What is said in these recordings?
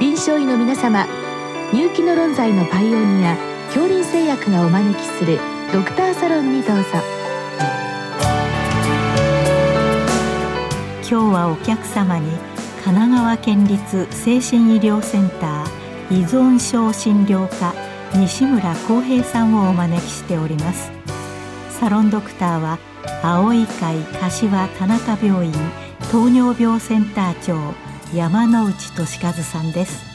臨床医の皆様入気の論剤のパイオニア恐林製薬がお招きするドクターサロンにどうぞ。今日はお客様に神奈川県立精神医療センター依存症診療科西村浩平さんをお招きしております。サロンドクターは青い会柏田中病院糖尿病センター長山内俊和さんです。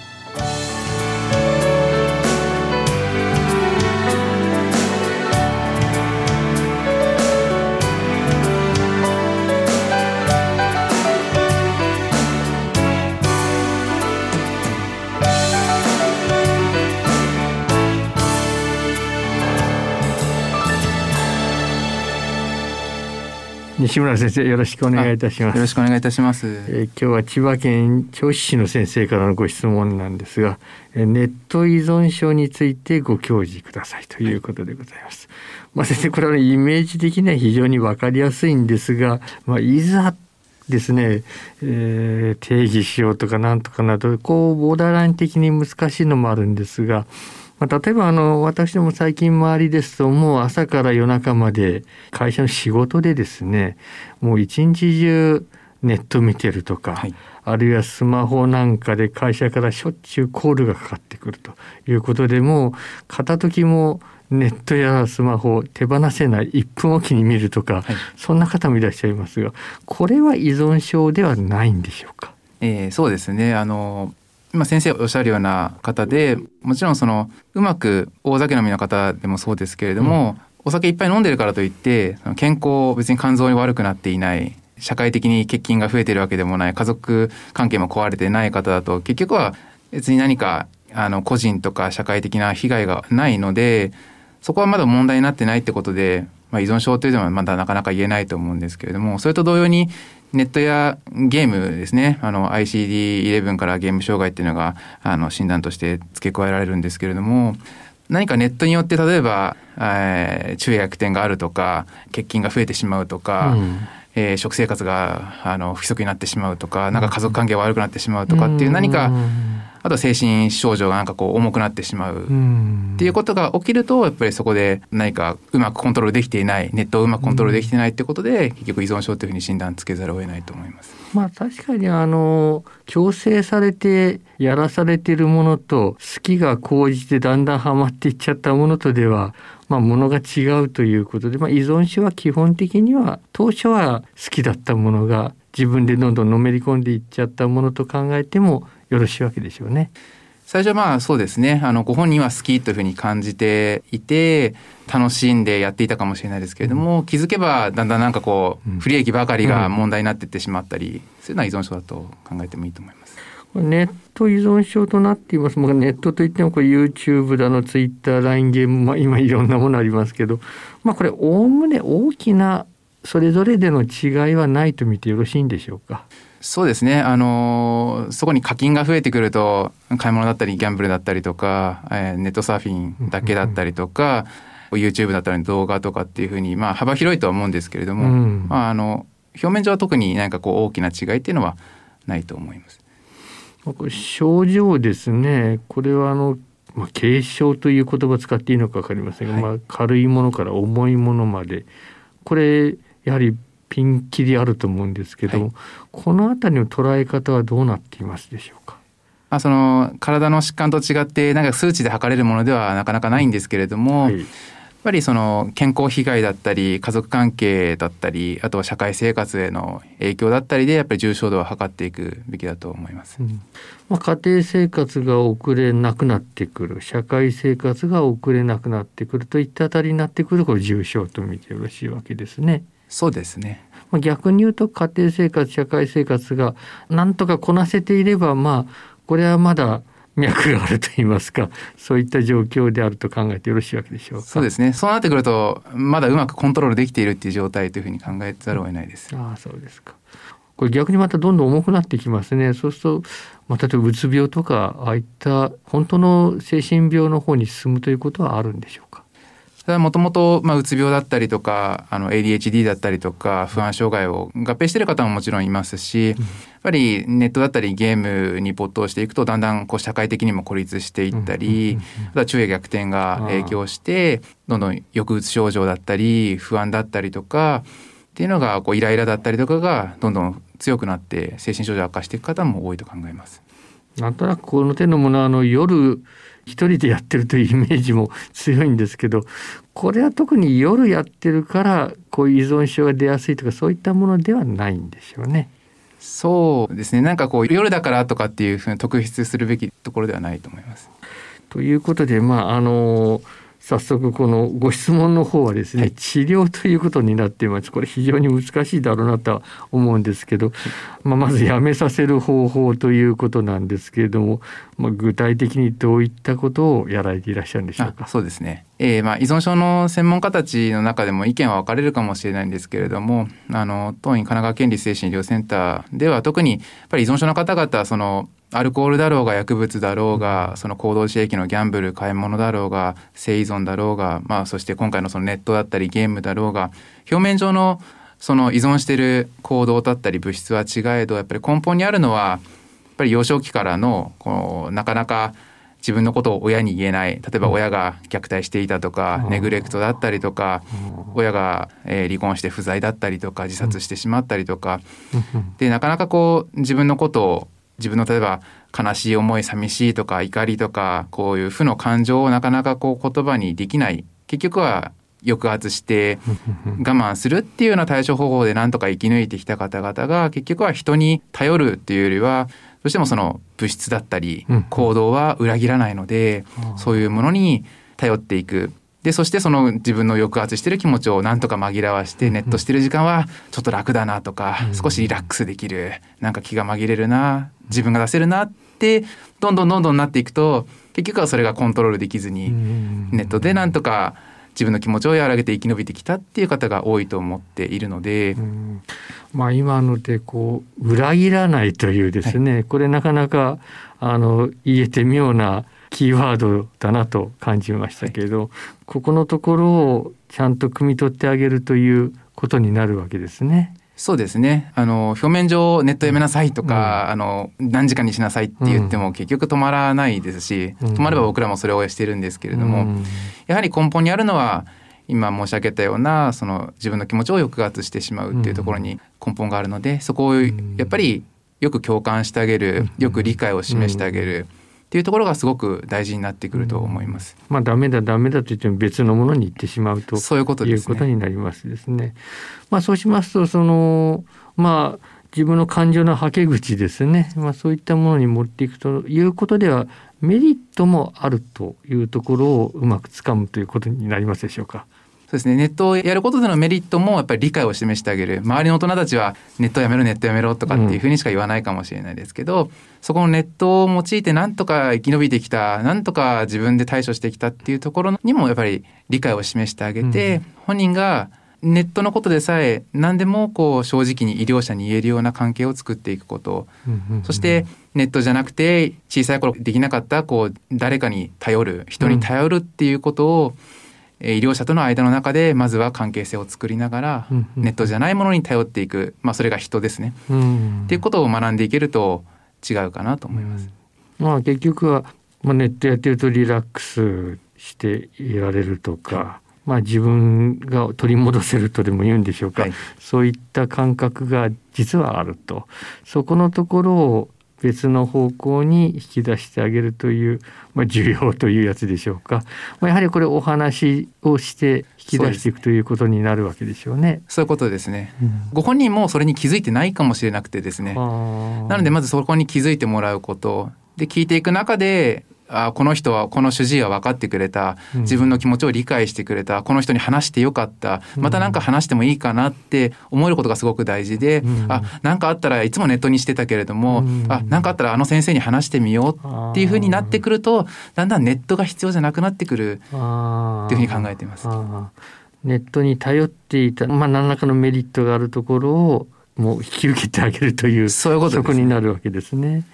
西村先生よろしくお願いいたします。よろしくお願いいたします、えー、今日は千葉県銚子市の先生からのご質問なんですが、えー、ネット依存症についてご教示くださいということでございます、はい、まあ先生これはイメージ的には非常にわかりやすいんですがまあいざですね、えー、定義しようとかなんとかなどこうボーダーライン的に難しいのもあるんですがまあ、例えばあの私ども最近周りですともう朝から夜中まで会社の仕事でですねもう一日中ネット見てるとか、はい、あるいはスマホなんかで会社からしょっちゅうコールがかかってくるということでもう片時もネットやスマホを手放せない1分おきに見るとか、はい、そんな方もいらっしゃいますがこれは依存症ではないんでしょうか？えー、そうですね。あの今先生おっしゃるような方でもちろんそのうまく大酒飲みの方でもそうですけれども、うん、お酒いっぱい飲んでるからといって健康別に肝臓に悪くなっていない社会的に欠勤が増えてるわけでもない家族関係も壊れてない方だと結局は別に何かあの個人とか社会的な被害がないのでそこはまだ問題になってないってことで、まあ、依存症というのはまだなかなか言えないと思うんですけれどもそれと同様にネットやゲームですね、あの ICD-11 からゲーム障害っていうのがあの診断として付け加えられるんですけれども、何かネットによって例えば、えー、昼夜逆転があるとか、欠勤が増えてしまうとか、うん、えー、食生活があの不規則になってしまうとか、なんか家族関係が悪くなってしまうとかっていう何か、あと精神症状がなんかこう重くなってしまう。っていうことが起きるとやっぱりそこで何かうまくコントロールできていないネットをうまくコントロールできていないってことで結局依存症というふうに診断つけざるを得ないと思います。まあ確かにあの強制されてやらされているものと好きが高じてだんだんはまっていっちゃったものとではまあ、ものが違うということで、まあ、依存症は基本的には当初は好きだったものが自分でどんどんのめり込んでいっちゃったものと考えてもよろしいわけでしょうね。最初はまあそうですねあのご本人は好きというふうに感じていて楽しんでやっていたかもしれないですけれども、うん、気づけばだんだんなんかこう、不利益ばかりが問題になっていってしまったり、うん、そういうのは依存症だと考えてもいいと思います。ネット依存症となっています。もうネットといってもこれ YouTube だの Twitter、LINE ゲーム、まあ、今いろんなものありますけど、まあこれおおむね大きなそれぞれでの違いはないと見てよろしいんでしょうか？そうですね。あのそこに課金が増えてくると、買い物だったり、ギャンブルだったりとか、えー、ネットサーフィンだけだったりとか、YouTube だったり動画とかっていうふうに、まあ、幅広いとは思うんですけれども、うん、まあ、あの、表面上は特に何かこう大きな違いっていうのはないと思います。症状ですね。これはあの、まあ、軽症という言葉を使っていいのか分かりませんが、はい、まあ、軽いものから重いものまで、これ、やはりピンキリあると思うんですけど、はい、この辺りの捉え方はどうなっていますでしょうか？まあ、その体の疾患と違ってなんか数値で測れるものではなかなかないんですけれども、はい、やっぱりその健康被害だったり家族関係だったりあとは社会生活への影響だったりでやっぱり重症度を測っていくべきだと思います。うん、まあ、家庭生活が遅れなくなってくる社会生活が遅れなくなってくるといったあたりになってくるこれ重症と見てよろしいわけですね。そうですね。逆に言うと家庭生活社会生活がなんとかこなせていればまあこれはまだ脈があると言いますかそういった状況であると考えてよろしいわけでしょうか。そうですね。そうなってくるとまだうまくコントロールできているっていう状態というふうに考えざるを得ないです、ああそうですか。これ逆にまたどんどん重くなってきますね。そうすると、まあ、例えばうつ病とかああいった本当の精神病の方に進むということはあるんでしょうか？もともとうつ病だったりとかあの ADHD だったりとか不安障害を合併してる方ももちろんいますし、やっぱりネットだったりゲームに没頭していくとだんだんこう社会的にも孤立していったり、あとは昼夜逆転が影響してどんどん抑うつ症状だったり不安だったりとかっていうのがこうイライラだったりとかがどんどん強くなって精神症状悪化していく方も多いと考えます。なんとなくこの手のものはあの夜一人でやってるというイメージも強いんですけどこれは特に夜やってるからこういう依存症が出やすいとかそういったものではないんでしょうね。そうですねなんかこう夜だからとかっていうふうに特筆するべきところではないと思います。ということでまああの早速このご質問の方はですね、はい、治療ということになっています。これ非常に難しいだろうなとは思うんですけど、まあ、まずやめさせる方法ということなんですけれども、まあ、具体的にどういったことをやられていらっしゃるんでしょうか？そうですね、えー、まあ依存症の専門家たちの中でも意見は分かれるかもしれないんですけれどもあの当院神奈川県立精神医療センターでは特にやっぱり依存症の方々そのアルコールだろうが薬物だろうがその行動刺激のギャンブル買い物だろうが性依存だろうが、まあ、そして今回のそのネットだったりゲームだろうが表面上のその依存している行動だったり物質は違えどやっぱり根本にあるのはやっぱり幼少期からのこうなかなか自分のことを親に言えない。例えば親が虐待していたとか、ネグレクトだったりとか、親が、え離婚して不在だったりとか自殺してしまったりとか、でなかなかこう自分のことを自分の例えば悲しい思い寂しいとか怒りとかこういう負の感情をなかなかこう言葉にできない。結局は抑圧して我慢するっていうような対処方法でなんとか生き抜いてきた方々が結局は人に頼るっていうよりはどうしてもその物質だったり行動は裏切らないのでそういうものに頼っていくでそしてその自分の抑圧してる気持ちをなんとか紛らわしてネットしてる時間はちょっと楽だなとか少しリラックスできるなんか気が紛れるな自分が出せるなってどんどんどんどんなっていくと結局はそれがコントロールできずにネットでなんとか自分の気持ちを和らげて生き延びてきたっていう方が多いと思っているので、まあ、今のでこう裏切らないというですね、はい、これなかなかあの言えて妙なキーワードだなと感じましたけれど、はい、ここのところをちゃんと汲み取ってあげるということになるわけですね。そうですね。あの、表面上ネットやめなさいとか、うん、あの、何時間にしなさいって言っても結局止まらないですし、うん、止まれば僕らもそれをしてるんですけれども、うん、やはり根本にあるのは、今申し上げたような、その自分の気持ちを抑圧してしまうっていうところに根本があるので、そこをやっぱりよく共感してあげる、よく理解を示してあげる。っていうところがすごく大事になってくると思います。まあダメだダメだと言っても別のものに行ってしまうとそういうこということになりますですね。まあそうしますとそのまあ自分の感情のはけ口ですね。まあそういったものに持っていくということではメリットもあるというところをうまくつかむということになりますでしょうか。そうですね。ネットをやることでのメリットもやっぱり理解を示してあげる。周りの大人たちはネットやめろネットやめろとかっていうふうにしか言わないかもしれないですけど、うん、そこのネットを用いてなんとか生き延びてきたなんとか自分で対処してきたっていうところにもやっぱり理解を示してあげて、うん、本人がネットのことでさえ何でもこう正直に医療者に言えるような関係を作っていくこと、そしてネットじゃなくて小さい頃できなかったこう誰かに頼る人に頼るっていうことを、うん医療者との間の中でまずは関係性を作りながら、ネットじゃないものに頼っていく、まあ、それが人ですね、っていうことを学んでいけると違うかなと思います。まあ、結局は、まあ、ネットやってるとリラックスしていられるとか、まあ、自分が取り戻せるとでも言うんでしょうか、はい、そういった感覚が実はあると。そこのところを別の方向に引き出してあげるという、まあ、需要というやつでしょうか、まあ、やはりこれお話をして引き出していくということになるわけでしょうね。そういうことですね、うん、ご本人もそれに気づいてないかもしれなくてですね。なのでまずそこに気づいてもらうこと。で聞いていく中であこの人はこの主治医は分かってくれた。自分の気持ちを理解してくれた。この人に話してよかった。また何か話してもいいかなって思えることがすごく大事で、うん、あ何かあったらいつもネットにしてたけれども、うん、あ何かあったらあの先生に話してみようっていうふうになってくるとだんだんネットが必要じゃなくなってくるっていうふうに考えています。ネットに頼っていた、まあ、何らかのメリットがあるところをもう引き受けてあげるというそういうこと、ね、そこになるわけですね。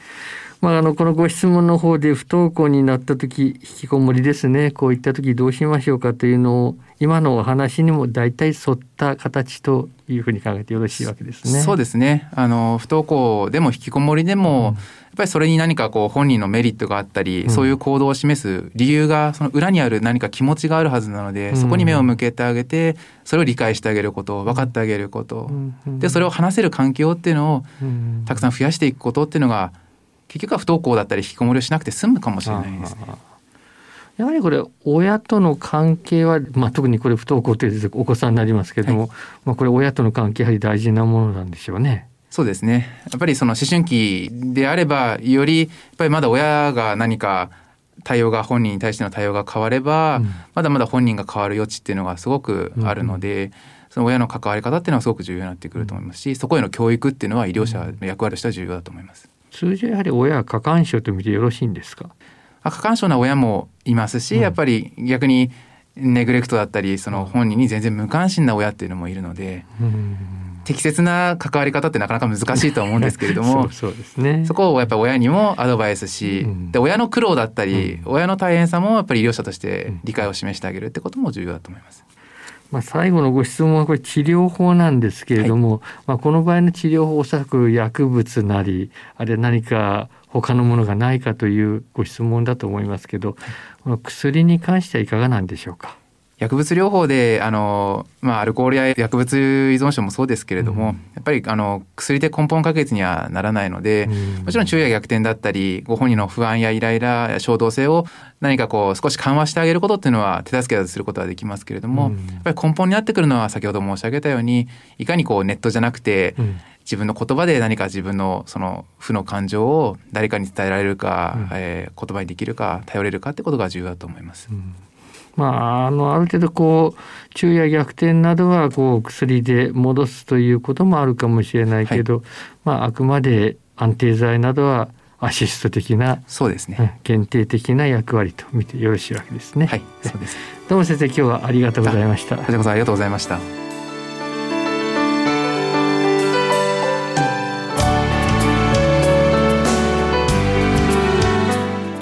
まあ、あのこのご質問の方で不登校になった時引きこもりですね。こういった時どうしましょうかというのを今のお話にも大体沿った形というふうに考えてよろしいわけですね。そうですね。あの不登校でも引きこもりでも、うん。っぱりそれに何かこう本人のメリットがあったり、うん、そういう行動を示す理由がその裏にある何か気持ちがあるはずなので、うん、そこに目を向けてあげてそれを理解してあげること分かってあげること、うん、でそれを話せる環境っていうのをたくさん増やしていくことっていうのが結局は不登校だったり引きこもりをしなくて済むかもしれないですね。やはりこれ親との関係は、まあ、特にこれ不登校ってお子さんになりますけれども、はい、まあ、これ親との関係やはり大事なものなんでしょうね。そうですねやっぱりその思春期であればよりやっぱりまだ親が何か対応が本人に対しての対応が変われば、うん、まだまだ本人が変わる余地っていうのがすごくあるので、うん、その親の関わり方っていうのはすごく重要になってくると思いますしそこへの教育っていうのは医療者の役割としては重要だと思います。通常やはり親は過干渉と見てよろしいんですか？過干渉な親もいますし、うん、やっぱり逆にネグレクトだったりその本人に全然無関心な親っていうのもいるので、適切な関わり方ってなかなか難しいと思うんですけれども そうですね、そこをやっぱり親にもアドバイスし、うん、で親の苦労だったり、うん、親の大変さもやっぱり医療者として理解を示してあげるってことも重要だと思います。まあ、最後のご質問はこれ治療法なんですけれども、はい、まあ、この場合の治療法おそらく薬物なりあるいは何か他のものがないかというご質問だと思いますけど、この薬に関してはいかがなんでしょうか？薬物療法であの、まあ、アルコールや薬物依存症もそうですけれども、うん、やっぱりあの薬で根本解決にはならないので、うん、もちろん昼夜逆転だったりご本人の不安やイライラ衝動性を何かこう少し緩和してあげることっていうのは手助けすることはできますけれども、うん、やっぱり根本になってくるのは先ほど申し上げたようにいかにこうネットじゃなくて、自分の言葉で何か自分のその負の感情を誰かに伝えられるか、うん、えー、言葉にできるか頼れるかってことが重要だと思います。うんまあ、あのある程度こう昼夜逆転などはこう薬で戻すということもあるかもしれないけど、はい、まあ、あくまで安定剤などはアシスト的なそうですね限定的な役割と見てよろしいわけですね。はい、そうです。どうも先生今日はありがとうございました。こちらこそありがとうございました。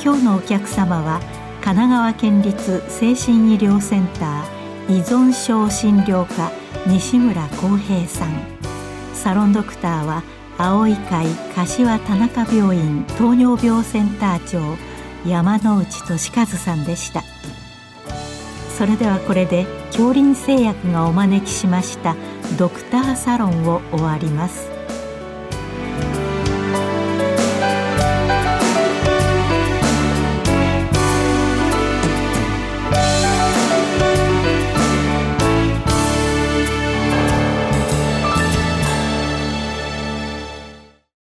今日のお客様は神奈川県立精神医療センター依存症診療科西村康平さん。サロンドクターは青い会柏田中病院糖尿病センター長山内俊和さんでした。それではこれで恐林製薬がお招きしましたドクターサロンを終わります。